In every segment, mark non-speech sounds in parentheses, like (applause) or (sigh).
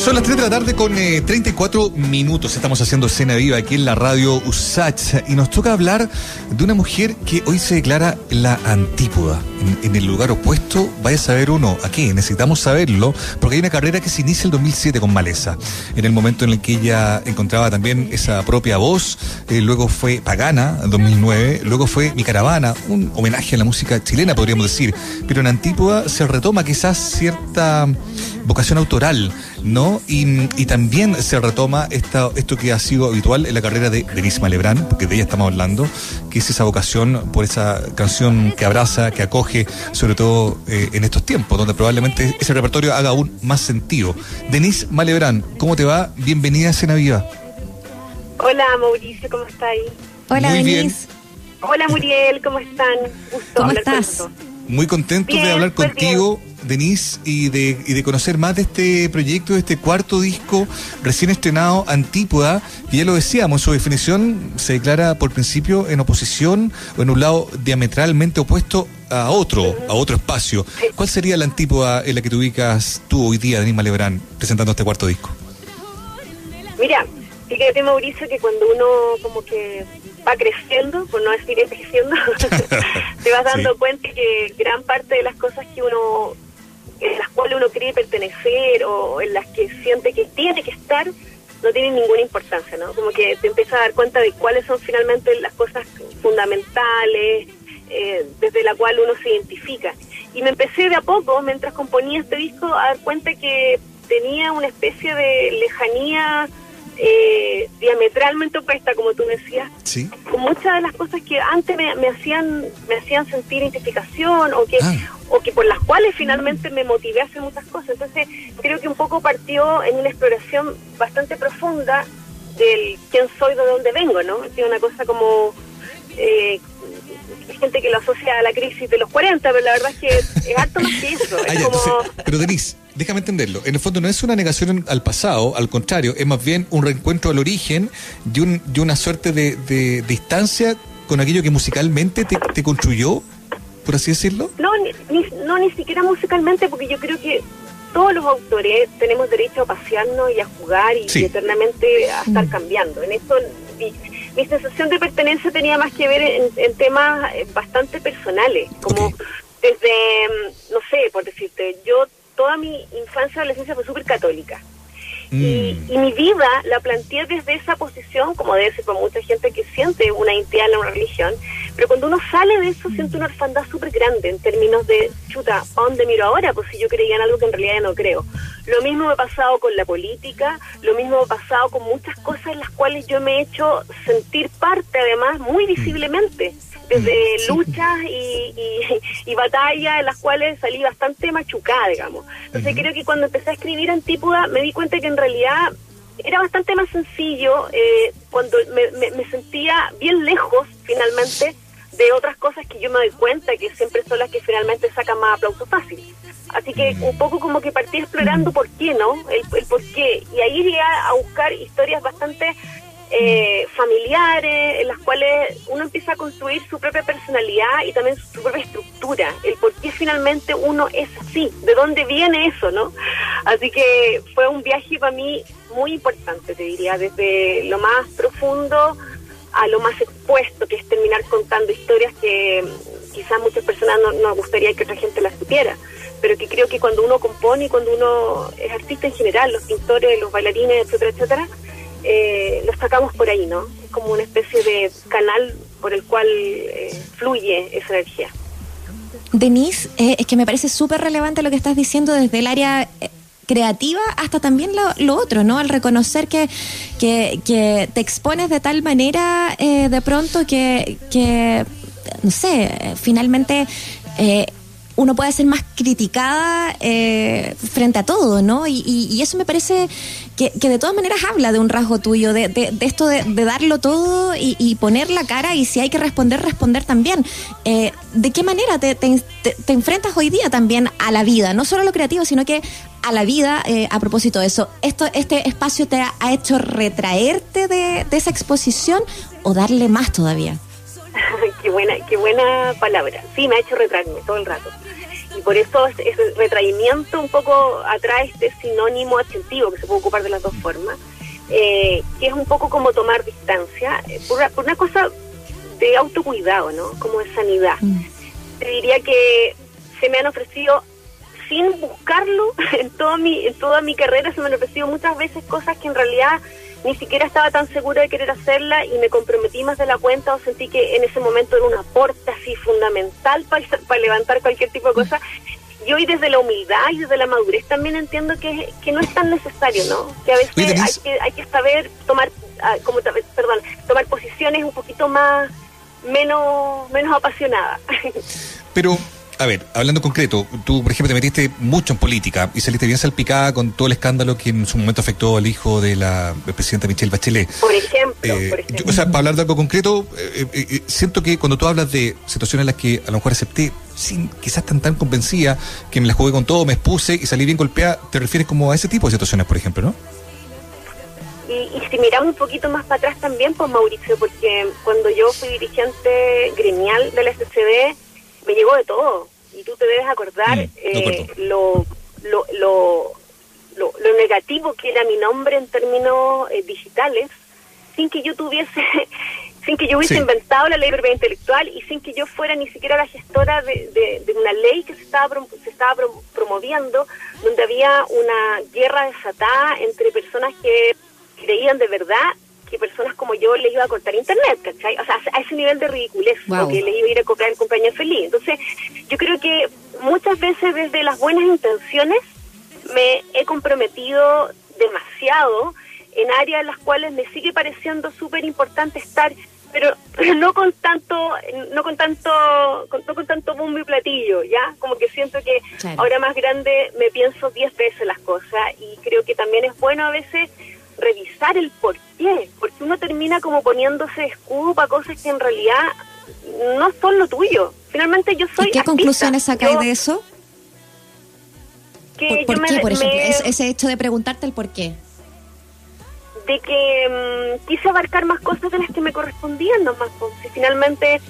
Son las 3 de la tarde con 34 eh, minutos. Estamos haciendo escena viva aquí en la radio USACH y nos toca hablar de una mujer que hoy se declara la antípoda. En, el lugar opuesto, vaya a saber uno a qué. Necesitamos saberlo porque hay una carrera que se inicia el 2007 con Maleza. En el momento en el que ella encontraba también esa propia voz, eh, luego fue Pagana, 2009, luego fue Mi Caravana, un homenaje a la música chilena, podríamos decir. Pero en Antípoda se retoma quizás cierta vocación autoral, ¿no? Y, también se retoma esta, esto que ha sido habitual en la carrera de Denise Malebrán, porque de ella estamos hablando, que es esa vocación por esa canción que abraza, que acoge, sobre todo eh, en estos tiempos, donde probablemente ese repertorio haga aún más sentido. Denise Malebrán, ¿cómo te va? Bienvenida a Cena Viva. Hola Mauricio, ¿cómo estás? Hola Denise. Hola Muriel, ¿cómo están? ¿Cómo estás? Muy contento de hablar pues contigo. Denise, y de, y de conocer más de este proyecto, de este cuarto disco recién estrenado, Antípoda, y ya lo decíamos, su definición se declara por principio en oposición o en un lado diametralmente opuesto a otro, a otro espacio. ¿Cuál sería la antípoda en la que te ubicas tú hoy día, Denise Malebrán, presentando este cuarto disco? Mira, fíjate Mauricio que cuando uno como que va creciendo, por no decir envejeciendo, (laughs) te vas dando cuenta que gran parte de las cosas que uno en las cuales uno cree pertenecer o en las que siente que tiene que estar, no tienen ninguna importancia, ¿no? Como que te empiezas a dar cuenta de cuáles son finalmente las cosas fundamentales, eh, desde la cual uno se identifica. Y me empecé de a poco, mientras componía este disco, a dar cuenta que tenía una especie de lejanía eh, diametralmente opuesta, como tú decías, con muchas de las cosas que antes me, hacían me hacían sentir identificación o que ah. o que por las cuales finalmente me motivé a hacer muchas cosas. Entonces creo que un poco partió en una exploración bastante profunda del quién soy, de dónde vengo, ¿no? Es una cosa como eh, hay gente que lo asocia a la crisis de los 40, pero la verdad es que es harto más que eso. Ah, pero Denise, déjame entenderlo. En el fondo no es una negación al pasado, al contrario, es más bien un reencuentro al origen y, un, una suerte de, distancia con aquello que musicalmente te, construyó, por así decirlo. No ni, no, ni siquiera musicalmente, porque yo creo que todos los autores tenemos derecho a pasearnos y a jugar y, eternamente a estar mm. cambiando. En eso mi sensación de pertenencia tenía más que ver en, temas eh, bastante personales, como desde, mm, no sé, por decirte, yo toda mi infancia y adolescencia fue súper católica. Y, mm. mi vida la planteé desde esa posición, como debe ser para mucha gente que siente una identidad en una religión, pero cuando uno sale de eso siente una orfandad súper grande en términos de, chuta, ¿a dónde miro ahora? Pues si yo creía en algo que en realidad ya no creo. Lo mismo me ha pasado con la política, lo mismo me ha pasado con muchas cosas en las cuales yo me he hecho sentir parte además muy visiblemente desde luchas y, y, batallas en las cuales salí bastante machucada, digamos. Entonces creo que cuando empecé a escribir Antípoda me di cuenta que en realidad era bastante más sencillo eh, cuando me, me, sentía bien lejos finalmente de otras cosas que yo me doy cuenta que siempre son las que finalmente sacan más aplauso fácil. Así que un poco como que partí explorando por qué, ¿no? El, el por qué. Y ahí llegué a buscar historias bastante eh, familiares, en las cuales uno empieza a construir su propia personalidad y también su propia estructura, el por qué finalmente uno es así, de dónde viene eso, ¿no? Así que fue un viaje para mí muy importante, te diría, desde lo más profundo a lo más expuesto, que es terminar contando historias que quizás muchas personas no nos gustaría que otra gente las supiera, pero que creo que cuando uno compone y cuando uno es artista en general, los pintores, los bailarines, etcétera, etcétera, eh, lo sacamos por ahí, ¿no? Es como una especie de canal por el cual eh, fluye esa energía. Denise, eh, es que me parece súper relevante lo que estás diciendo desde el área eh, creativa hasta también lo, otro, ¿no? Al reconocer que, que, te expones de tal manera de pronto que, que, no sé, finalmente uno puede ser más criticada eh, frente a todo, ¿no? Y, eso me parece que, de todas maneras habla de un rasgo tuyo, de, de, esto de, darlo todo y, poner la cara y si hay que responder, responder también. Eh, ¿De qué manera te, enfrentas hoy día también a la vida? No solo a lo creativo, sino que a la vida eh, a propósito de eso. Esto, ¿Este espacio te ha, ha hecho retraerte de esa exposición o darle más todavía? (laughs) qué buena, qué buena palabra. Sí, me ha hecho retraerme todo el rato. Por eso ese retraimiento un poco atrae este sinónimo adjetivo que se puede ocupar de las dos formas, eh, que es un poco como tomar distancia, eh, por una, cosa de autocuidado, ¿no? Como de sanidad. Mm. Te diría que se me han ofrecido sin buscarlo (laughs) en toda mi en toda mi carrera se me han ofrecido muchas veces cosas que en realidad ni siquiera estaba tan segura de querer hacerla y me comprometí más de la cuenta o sentí que en ese momento era un aporte así fundamental (laughs) para, levantar cualquier tipo de cosa. Y hoy desde la humildad y desde la madurez también entiendo que, que no es tan necesario, ¿no? Que a veces hay, que, hay que saber tomar, ah, como, perdón, tomar posiciones un poquito más, menos, menos apasionadas. (laughs) Pero a ver, hablando concreto, tú, por ejemplo, te metiste mucho en política y saliste bien salpicada con todo el escándalo que en su momento afectó al hijo de la presidenta Michelle Bachelet. Por ejemplo, eh, o sea, para hablar de algo concreto, eh, eh, siento que cuando tú hablas de situaciones en las que a lo mejor acepté, sin quizás tan tan convencida, que me la jugué con todo, me expuse y salí bien golpeada, te refieres como a ese tipo de situaciones, por ejemplo, ¿no? Y, y, si miramos un poquito más para atrás también, pues Mauricio, porque cuando yo fui dirigente gremial de la SCD, me llegó de todo. Y tú te debes acordar mm, eh, lo, lo, lo, lo, negativo que era mi nombre en términos eh, digitales, sin que yo tuviese, (laughs) sin que yo hubiese inventado la ley de propiedad intelectual y sin que yo fuera ni siquiera la gestora de, de, una ley que se estaba, se estaba promoviendo, donde había una guerra desatada entre personas que creían de verdad que personas como yo les iba a cortar internet, ¿cachai? O sea, a ese nivel de ridiculez, que les iba a ir a comprar el compañero feliz. Entonces, yo creo que muchas veces desde las buenas intenciones me he comprometido demasiado en áreas en las cuales me sigue pareciendo súper importante estar pero, pero (laughs) no con tanto no con tanto con, no con tanto bombo y platillo ya como que siento que ahora más grande me pienso diez veces las cosas y creo que también es bueno a veces revisar el por qué, porque uno termina como poniéndose escudo para cosas que en realidad no son lo tuyo. Finalmente yo soy... ¿Y qué conclusiones sacáis de eso? ¿Por, qué, por ejemplo? ese hecho de preguntarte el por qué. De que mm, quise abarcar más cosas de las que me correspondían nomás. Pues, finalmente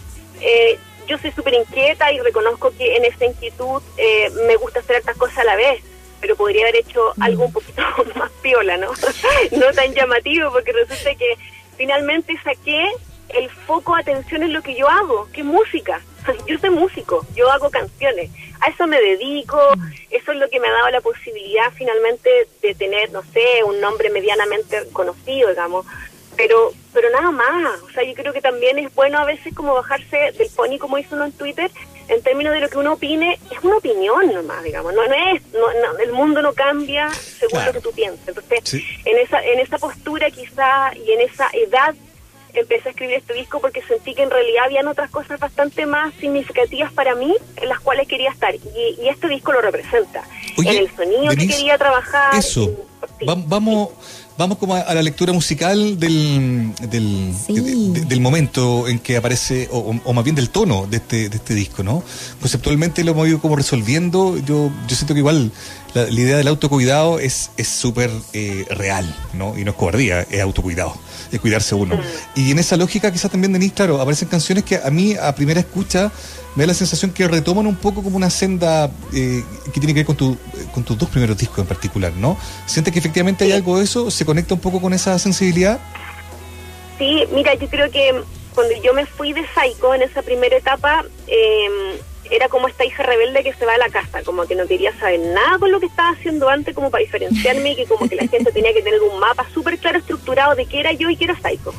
eh, yo soy súper inquieta y reconozco que en esa inquietud eh, me gusta hacer estas cosas a la vez pero podría haber hecho algo un poquito (laughs) más piola, ¿no? (laughs) no tan llamativo, porque resulta que finalmente saqué el foco atención en lo que yo hago, que es música. (laughs) Yo soy músico, yo hago canciones, a eso me dedico, eso es lo que me ha dado la posibilidad finalmente de tener, no sé, un nombre medianamente conocido, digamos, pero pero nada más, o sea, yo creo que también es bueno a veces como bajarse del pony, como hizo uno en Twitter, en términos de lo que uno opine, es una opinión nomás, digamos, no, no es, no, el mundo no cambia según lo que tú piensas. Entonces, en esa en esa postura quizá y en esa edad empecé a escribir este disco porque sentí que en realidad habían otras cosas bastante más significativas para mí en las cuales quería estar y, este disco lo representa. en el sonido que quería trabajar. Eso. Vamos vamos como a, la lectura musical del, del, momento en que aparece, o, más bien del tono de este, de este disco, ¿no? Conceptualmente lo hemos ido como resolviendo. Yo, yo siento que igual la, idea del autocuidado es súper eh, real, ¿no? Y no es cobardía, es autocuidado, es cuidarse uno. Y en esa lógica, quizás también, Denise, claro, aparecen canciones que a mí, a primera escucha, me da la sensación que retoman un poco como una senda eh, que tiene que ver con, tu, con tus dos primeros discos en particular, ¿no? ¿Sientes que efectivamente hay algo de eso? ¿Se conecta un poco con esa sensibilidad? Sí, mira, yo creo que cuando yo me fui de Psycho en esa primera etapa, eh, era como esta hija rebelde que se va a la casa, como que no quería saber nada con lo que estaba haciendo antes, como para diferenciarme y que como que la gente tenía que tener un mapa súper claro, estructurado de qué era yo y qué era Psycho.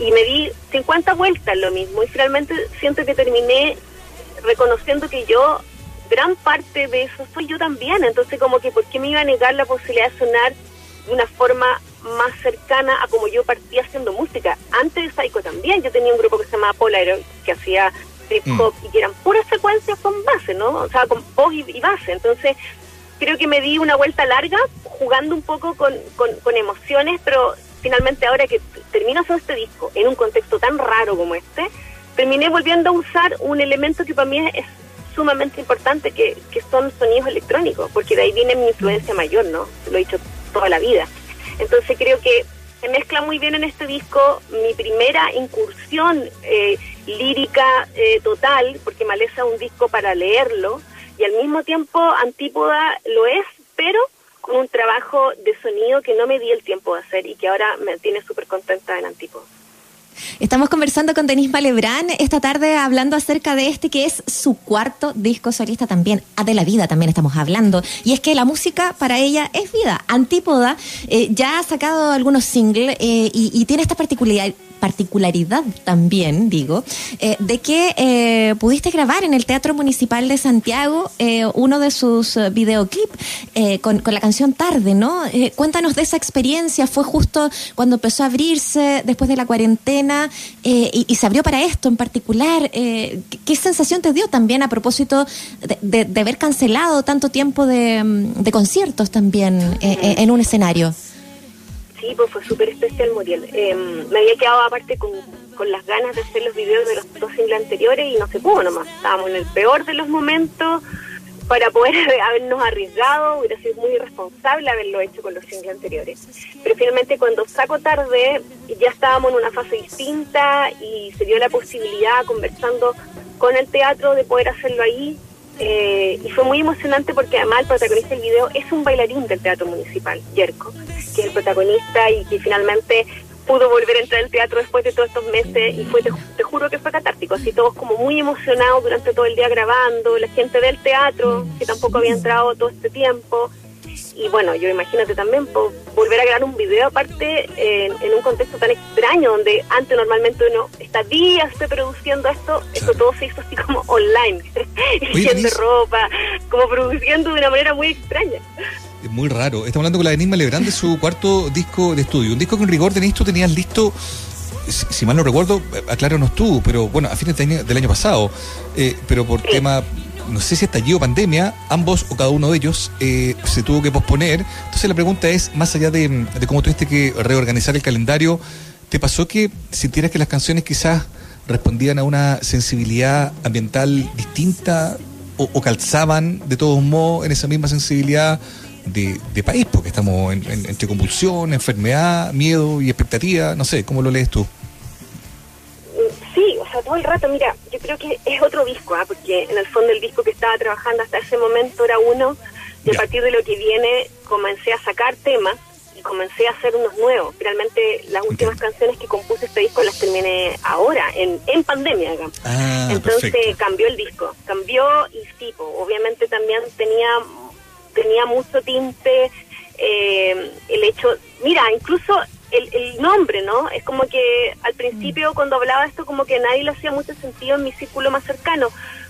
Y me di 50 vueltas lo mismo y finalmente siento que terminé reconociendo que yo, gran parte de eso soy yo también. Entonces, como que, ¿por qué me iba a negar la posibilidad de sonar de una forma más cercana a como yo partía haciendo música? Antes de Psycho también, yo tenía un grupo que se llamaba Polaroid, que hacía trip mm. hop y que eran puras secuencias con base, ¿no? O sea, con pop y, base. Entonces, creo que me di una vuelta larga jugando un poco con, con, con emociones, pero finalmente ahora que termino todo este disco en un contexto tan raro como este, terminé volviendo a usar un elemento que para mí es sumamente importante, que, que son sonidos electrónicos, porque de ahí viene mi influencia mayor, ¿no? Lo he dicho toda la vida. Entonces creo que se mezcla muy bien en este disco mi primera incursión eh, lírica eh, total, porque Maleza es un disco para leerlo, y al mismo tiempo Antípoda lo es, pero con un trabajo de sonido que no me di el tiempo de hacer y que ahora me tiene súper contenta en Antípoda. Estamos conversando con Denise Malebrán esta tarde hablando acerca de este que es su cuarto disco solista también. Ah, de la vida también estamos hablando. Y es que la música para ella es vida. Antípoda eh, ya ha sacado algunos singles eh, y, tiene esta particularidad particularidad también, digo, eh, de que eh, pudiste grabar en el Teatro Municipal de Santiago eh, uno de sus videoclips con, con, la canción Tarde, ¿no? cuéntanos de esa experiencia, fue justo cuando empezó a abrirse después de la cuarentena y, y, se abrió para esto en particular. ¿Qué sensación te dio también a propósito de, de, de haber cancelado tanto tiempo de, de conciertos también en un escenario? Sí, pues fue súper especial Muriel. Em, me había quedado aparte con, con, las ganas de hacer los videos de los dos singles anteriores y no se pudo nomás. Estábamos en el peor de los momentos para poder (laughs) habernos arriesgado, hubiera sido muy irresponsable haberlo hecho con los singles anteriores. Pero finalmente cuando saco tarde ya estábamos en una fase distinta y se dio la posibilidad, conversando con el teatro, de poder hacerlo ahí eh, y fue muy emocionante porque además el protagonista del video es un bailarín del Teatro Municipal, Yerko, que es el protagonista y que finalmente pudo volver a entrar al teatro después de todos estos meses y fue, te, juro que fue catártico, así todos como muy emocionados durante todo el día grabando, la gente del teatro, que tampoco había entrado todo este tiempo, y bueno, yo imagínate también volver a grabar un video aparte en, un contexto tan extraño donde antes normalmente uno está días produciendo esto, esto todo se hizo así como online, (laughs) de ropa, como produciendo de una manera muy extraña. Es muy raro. Estamos hablando con la Enigma Lebrán de su cuarto disco de estudio. Un disco que en rigor, Denis, tú tenías listo si, mal no recuerdo, acláranos tú, pero bueno, a fines del año, pasado, eh, pero por tema no sé si estallido pandemia, ambos o cada uno de ellos eh, se tuvo que posponer. Entonces la pregunta es, más allá de, cómo tuviste que reorganizar el calendario, ¿te pasó que sintieras que las canciones quizás respondían a una sensibilidad ambiental distinta o, calzaban de todos modos en esa misma sensibilidad de, país? Porque estamos entre convulsión, enfermedad, miedo y expectativa. No sé, ¿cómo lo lees tú? Todo el rato, mira, yo creo que es otro disco, ¿ah? porque en el fondo el disco que estaba trabajando hasta ese momento era uno, y a partir de lo que viene comencé a sacar temas y comencé a hacer unos nuevos. Realmente las últimas canciones que compuse este disco las terminé ahora, en, en pandemia, digamos. Ah, Entonces cambió el disco, cambió y sí, obviamente también tenía, tenía mucho tinte eh, el hecho, mira, incluso el, el, nombre, ¿no? Es como que al principio cuando hablaba esto como que nadie le hacía mucho sentido en mi círculo más cercano,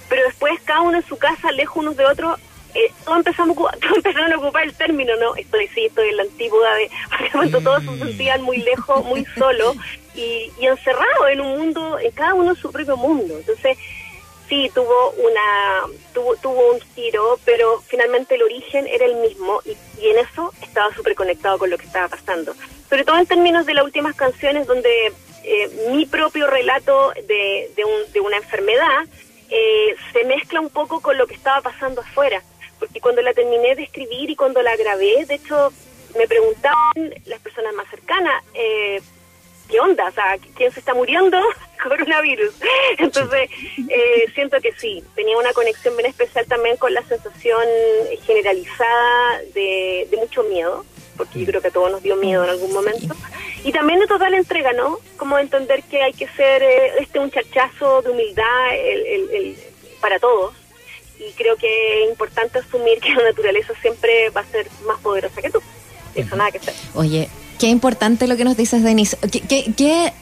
pero después cada uno en su casa, lejos unos de otros, eh, todos, empezamos, (laughs) todos empezaron a ocupar el término, ¿no? Estoy, sí, estoy en la antigüedad de, (laughs) porque todos se sentían muy lejos, muy solos y, y encerrados en un mundo, en cada uno en su propio mundo. Entonces, sí tuvo una tuvo, tuvo un giro, pero finalmente el origen era el mismo y, y en eso estaba súper conectado con lo que estaba pasando. Sobre todo en términos de las últimas canciones donde eh, mi propio relato de, de, un, de una enfermedad eh, se mezcla un poco con lo que estaba pasando afuera. Porque cuando la terminé de escribir y cuando la grabé, de hecho, me preguntaban las personas más cercanas, eh, ¿qué onda? O sea, ¿quién se está muriendo? Coronavirus. (laughs) Entonces, eh, siento que sí, tenía una conexión bien especial también con la sensación generalizada de, mucho miedo, porque yo creo que a todos nos dio miedo en algún momento. Y también de total entrega, ¿no? Como entender que hay que ser eh, este un chachazo de humildad el, para todos. Y creo que es importante asumir que la naturaleza siempre va a ser más poderosa que tú. Eso nada que hacer. Oye, Qué importante lo que nos dices, Denise. ¿Qué,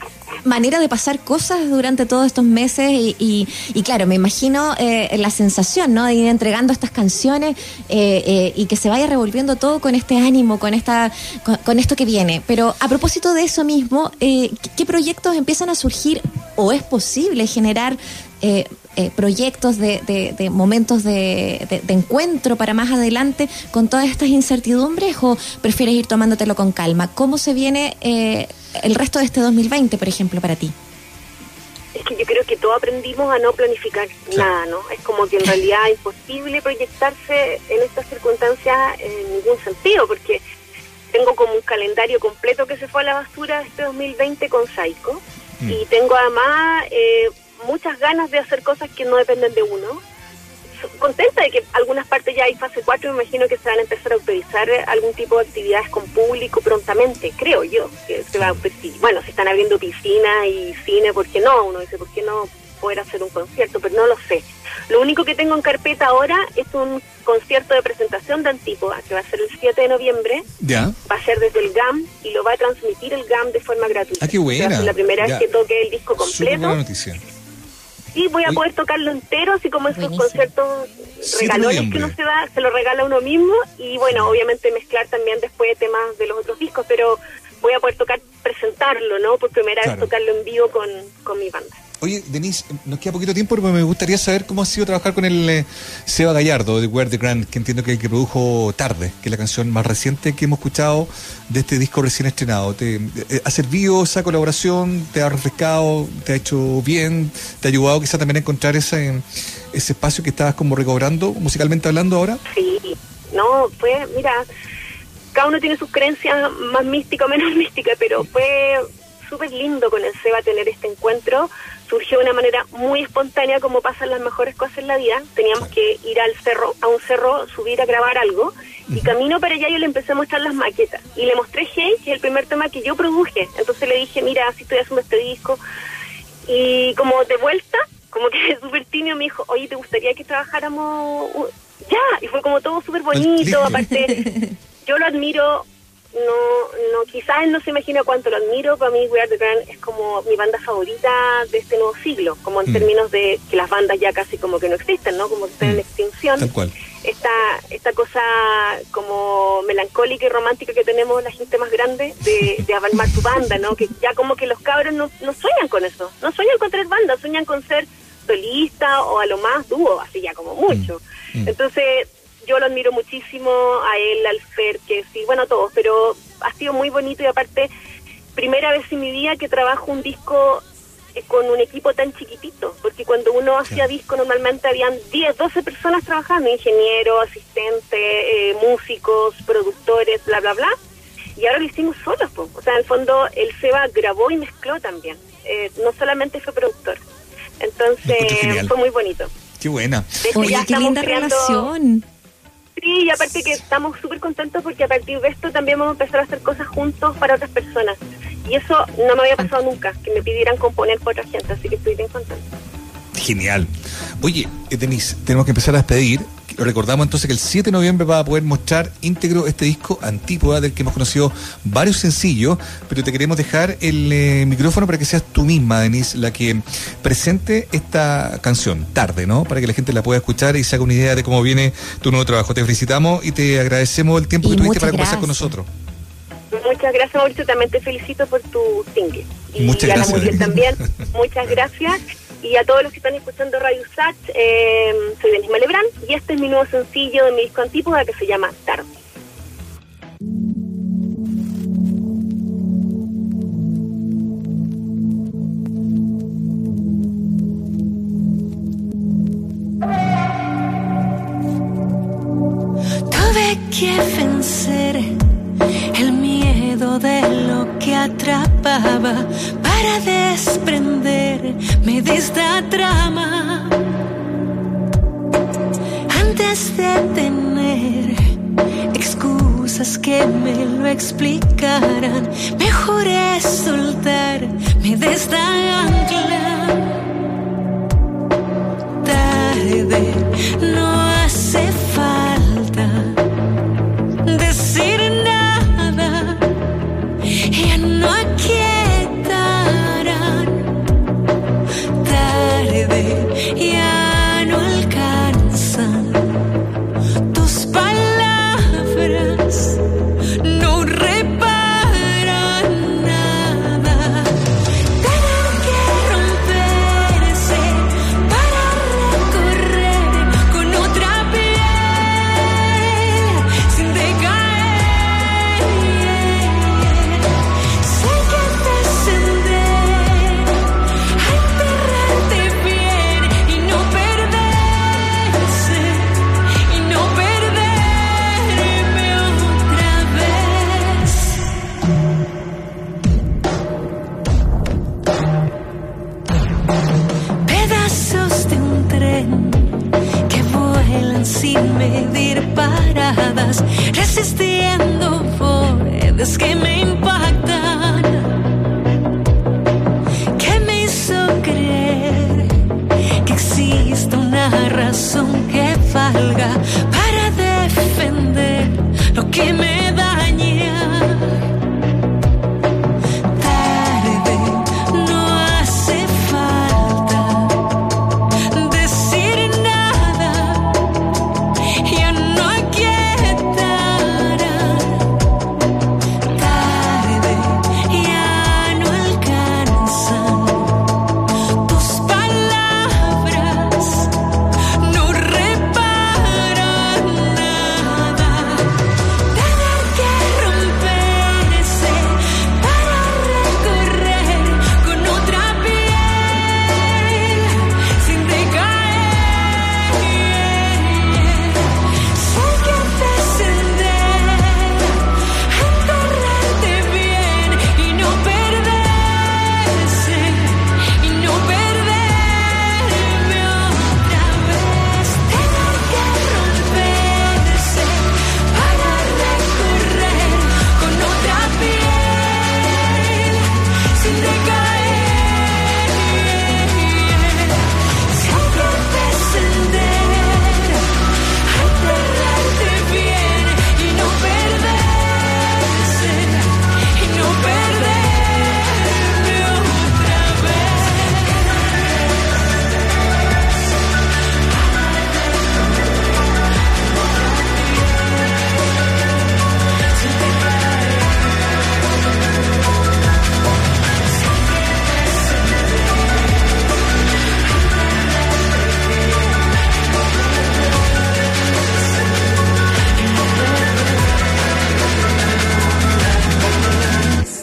manera de pasar cosas durante todos estos meses y, claro, me imagino eh, la sensación, ¿no? De ir entregando estas canciones eh, eh, y que se vaya revolviendo todo con este ánimo, con esta, con, esto que viene. Pero a propósito de eso mismo, ¿qué proyectos empiezan a surgir o es posible generar eh, proyectos, de, de, momentos de, de, encuentro para más adelante con todas estas incertidumbres o prefieres ir tomándotelo con calma? ¿Cómo se viene eh, el resto de este 2020, por ejemplo, para ti? Es que yo creo que todos aprendimos a no planificar nada, ¿no? Es como que en realidad es imposible proyectarse en estas circunstancias en ningún sentido, porque tengo como un calendario completo que se fue a la basura este 2020 con Saiko. Mm. Y tengo además eh, muchas ganas de hacer cosas que no dependen de uno. contenta de que algunas partes ya hay fase 4, me imagino que se van a empezar a autorizar algún tipo de actividades con público prontamente, creo yo, que se va a Bueno, se están abriendo piscinas y cine, ¿por qué no? Uno dice, ¿por qué no poder hacer un concierto? Pero no lo sé. Lo único que tengo en carpeta ahora es un concierto de presentación de Antípoda, que va a ser el 7 de noviembre. Ya. Va a ser desde el GAM y lo va a transmitir el GAM de forma gratuita. Ah, qué buena. la primera vez que toque el disco completo. Buena noticia sí voy a poder tocarlo entero, así como esos conciertos regalones que uno se da, se lo regala uno mismo y bueno, obviamente mezclar también después temas de los otros discos, pero voy a poder tocar, presentarlo, ¿no? Por primera vez tocarlo en vivo con, con mi banda. Oye, Denise, nos queda poquito tiempo, pero me gustaría saber cómo ha sido trabajar con el eh, Seba Gallardo de Where the Grand, que entiendo que el que produjo Tarde, que es la canción más reciente que hemos escuchado de este disco recién estrenado. ¿Te, eh, ¿Ha servido esa colaboración? ¿Te ha refrescado? ¿Te ha hecho bien? ¿Te ha ayudado quizá también a encontrar ese, ese espacio que estabas como recobrando, musicalmente hablando ahora? Sí, no, fue, mira, cada uno tiene sus creencias más místicas o menos (laughs) místicas, pero fue súper lindo con el Seba tener este encuentro surgió de una manera muy espontánea como pasan las mejores cosas en la vida. Teníamos que ir al cerro, a un cerro, subir a grabar algo y camino para allá yo le empecé a mostrar las maquetas y le mostré Hey, que es el primer tema que yo produje. Entonces le dije, mira, así estoy haciendo este disco y como de vuelta, como que (laughs) súper tímido me dijo, oye, ¿te gustaría que trabajáramos? Ya, y fue como todo súper bonito, aparte (laughs) yo lo admiro no, no, quizás él no se imagina cuánto lo admiro, para mí We Are The Grand es como mi banda favorita de este nuevo siglo, como en mm. términos de que las bandas ya casi como que no existen, ¿no? Como que están en mm. extinción. Esta, esta cosa como melancólica y romántica que tenemos la gente más grande de, de avalmar su banda, ¿no? Que ya como que los cabros no, no sueñan con eso, no sueñan con tener banda, sueñan con ser solista o a lo más dúo, así ya como mucho. Mm. Entonces, yo lo admiro muchísimo, a él, al Fer, que sí, bueno, a todos, pero ha sido muy bonito y aparte, primera vez en mi vida que trabajo un disco eh, con un equipo tan chiquitito, porque cuando uno hacía disco normalmente habían 10, 12 personas trabajando, ingenieros, asistentes, eh, músicos, productores, bla, bla, bla, y ahora lo hicimos solos, o sea, en el fondo el Seba grabó y mezcló también, eh, no solamente fue productor, entonces fue muy bonito. Qué buena. Oye, qué linda relación. Sí, y aparte que estamos súper contentos porque a partir de esto también vamos a empezar a hacer cosas juntos para otras personas. Y eso no me había pasado nunca, que me pidieran componer por otra gente, así que estoy bien contenta. Genial. Oye, eh, Denise, tenemos que empezar a despedir. Recordamos entonces que el 7 de noviembre va a poder mostrar íntegro este disco Antípoda, del que hemos conocido varios sencillos, pero te queremos dejar el eh, micrófono para que seas tú misma, Denise, la que presente esta canción, tarde, ¿no? Para que la gente la pueda escuchar y se haga una idea de cómo viene tu nuevo trabajo. Te felicitamos y te agradecemos el tiempo que tuviste para conversar con nosotros. Muchas gracias, Mauricio. También te felicito por tu single. Y (laughs) Muchas gracias. A la también. Muchas gracias y a todos los que están escuchando Radio Sach, eh, soy Denis Malebrán y este es mi nuevo sencillo de mi disco Antípoda que se llama Tarde. Tuve que vencer el miedo de lo que atrapaba para desprenderme de esta trama. Antes de tener excusas que me lo explicaran, mejor es soltarme de esta ancla. Tarde, no hace falta existiendo por this game